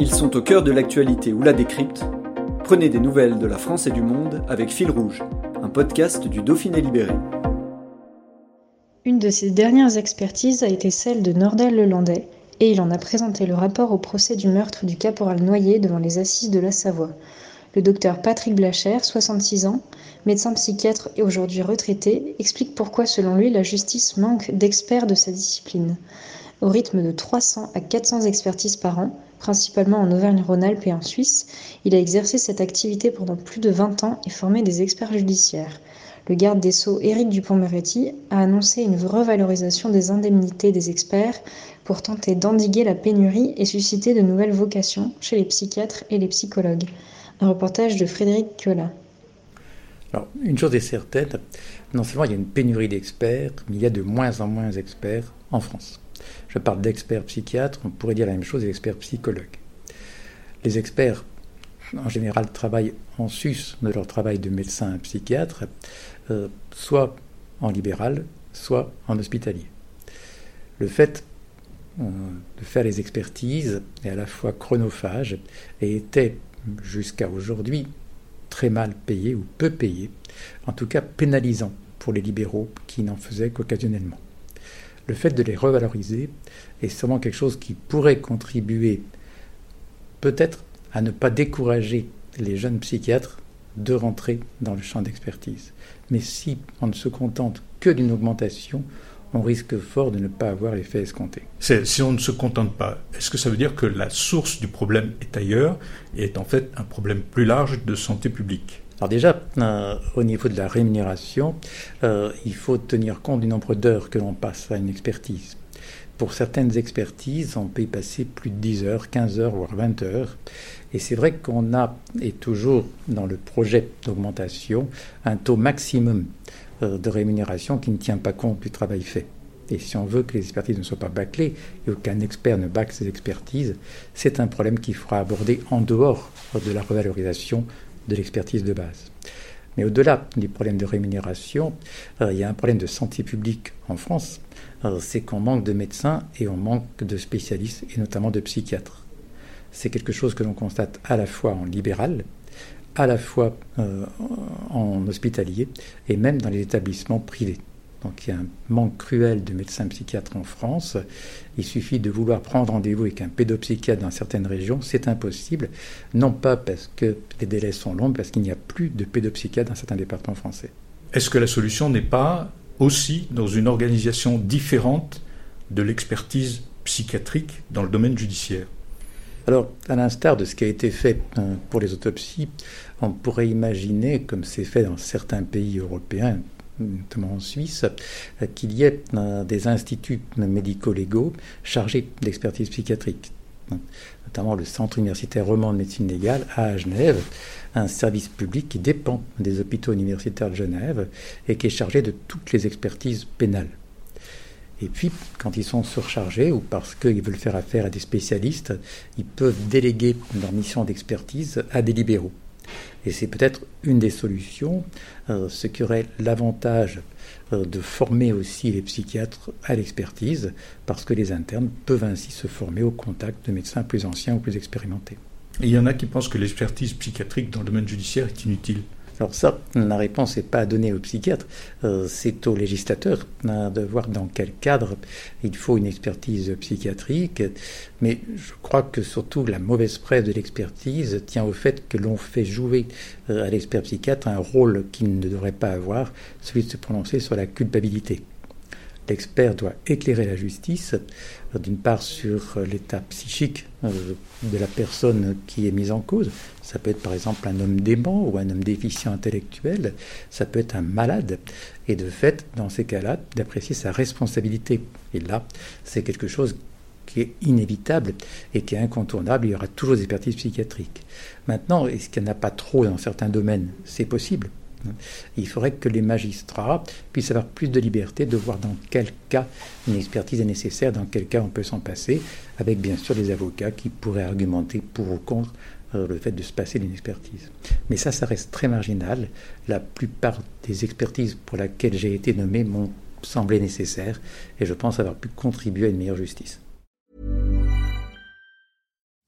Ils sont au cœur de l'actualité ou la décrypte. Prenez des nouvelles de la France et du monde avec Fil Rouge, un podcast du Dauphiné Libéré. Une de ses dernières expertises a été celle de Nordal Lelandais, et il en a présenté le rapport au procès du meurtre du caporal Noyer devant les assises de la Savoie. Le docteur Patrick Blacher, 66 ans, médecin psychiatre et aujourd'hui retraité, explique pourquoi selon lui la justice manque d'experts de sa discipline. Au rythme de 300 à 400 expertises par an, principalement en Auvergne-Rhône-Alpes et en Suisse, il a exercé cette activité pendant plus de 20 ans et formé des experts judiciaires. Le garde des Sceaux Éric Dupont-Moretti a annoncé une revalorisation des indemnités des experts pour tenter d'endiguer la pénurie et susciter de nouvelles vocations chez les psychiatres et les psychologues. Un reportage de Frédéric Kiola. Alors, une chose est certaine, non seulement il y a une pénurie d'experts, mais il y a de moins en moins d'experts en France. Je parle d'experts psychiatres, on pourrait dire la même chose des experts psychologues. Les experts, en général, travaillent en sus de leur travail de médecin psychiatre, euh, soit en libéral, soit en hospitalier. Le fait euh, de faire les expertises est à la fois chronophage et était jusqu'à aujourd'hui très mal payé ou peu payé, en tout cas pénalisant pour les libéraux qui n'en faisaient qu'occasionnellement le fait de les revaloriser est sûrement quelque chose qui pourrait contribuer peut-être à ne pas décourager les jeunes psychiatres de rentrer dans le champ d'expertise. Mais si on ne se contente que d'une augmentation, on risque fort de ne pas avoir l'effet escompté. Si on ne se contente pas, est-ce que ça veut dire que la source du problème est ailleurs et est en fait un problème plus large de santé publique? Alors déjà, euh, au niveau de la rémunération, euh, il faut tenir compte du nombre d'heures que l'on passe à une expertise. Pour certaines expertises, on peut y passer plus de 10 heures, 15 heures, voire 20 heures. Et c'est vrai qu'on a, et toujours dans le projet d'augmentation, un taux maximum euh, de rémunération qui ne tient pas compte du travail fait. Et si on veut que les expertises ne soient pas bâclées et qu'un expert ne bâcle ses expertises, c'est un problème qu'il faudra aborder en dehors de la revalorisation de l'expertise de base. Mais au-delà du problème de rémunération, euh, il y a un problème de santé publique en France. Euh, c'est qu'on manque de médecins et on manque de spécialistes, et notamment de psychiatres. C'est quelque chose que l'on constate à la fois en libéral, à la fois euh, en hospitalier et même dans les établissements privés. Donc il y a un manque cruel de médecins psychiatres en France. Il suffit de vouloir prendre rendez-vous avec un pédopsychiatre dans certaines régions, c'est impossible. Non pas parce que les délais sont longs, mais parce qu'il n'y a plus de pédopsychiatres dans certains départements français. Est-ce que la solution n'est pas aussi dans une organisation différente de l'expertise psychiatrique dans le domaine judiciaire? Alors, à l'instar de ce qui a été fait euh, pour les autopsies, on pourrait imaginer, comme c'est fait dans certains pays européens, notamment en Suisse, qu'il y ait des instituts médico-légaux chargés d'expertise psychiatrique notamment le Centre universitaire roman de médecine légale à Genève, un service public qui dépend des hôpitaux universitaires de Genève et qui est chargé de toutes les expertises pénales. Et puis, quand ils sont surchargés ou parce qu'ils veulent faire affaire à des spécialistes, ils peuvent déléguer leur mission d'expertise à des libéraux. Et c'est peut-être une des solutions, euh, ce qui aurait l'avantage euh, de former aussi les psychiatres à l'expertise, parce que les internes peuvent ainsi se former au contact de médecins plus anciens ou plus expérimentés. Il y en a qui pensent que l'expertise psychiatrique dans le domaine judiciaire est inutile. Alors ça, la réponse n'est pas à donner aux psychiatres, euh, c'est aux législateurs hein, de voir dans quel cadre il faut une expertise psychiatrique. Mais je crois que surtout la mauvaise presse de l'expertise tient au fait que l'on fait jouer euh, à l'expert psychiatre un rôle qu'il ne devrait pas avoir, celui de se prononcer sur la culpabilité. L'expert doit éclairer la justice, d'une part sur l'état psychique de la personne qui est mise en cause. Ça peut être par exemple un homme dément ou un homme déficient intellectuel, ça peut être un malade. Et de fait, dans ces cas-là, d'apprécier sa responsabilité. Et là, c'est quelque chose qui est inévitable et qui est incontournable. Il y aura toujours des expertises psychiatriques. Maintenant, est-ce qu'il n'y en a pas trop dans certains domaines? C'est possible. Il faudrait que les magistrats puissent avoir plus de liberté de voir dans quel cas une expertise est nécessaire, dans quel cas on peut s'en passer, avec bien sûr des avocats qui pourraient argumenter pour ou contre euh, le fait de se passer d'une expertise. Mais ça, ça reste très marginal. La plupart des expertises pour lesquelles j'ai été nommé m'ont semblé nécessaires et je pense avoir pu contribuer à une meilleure justice.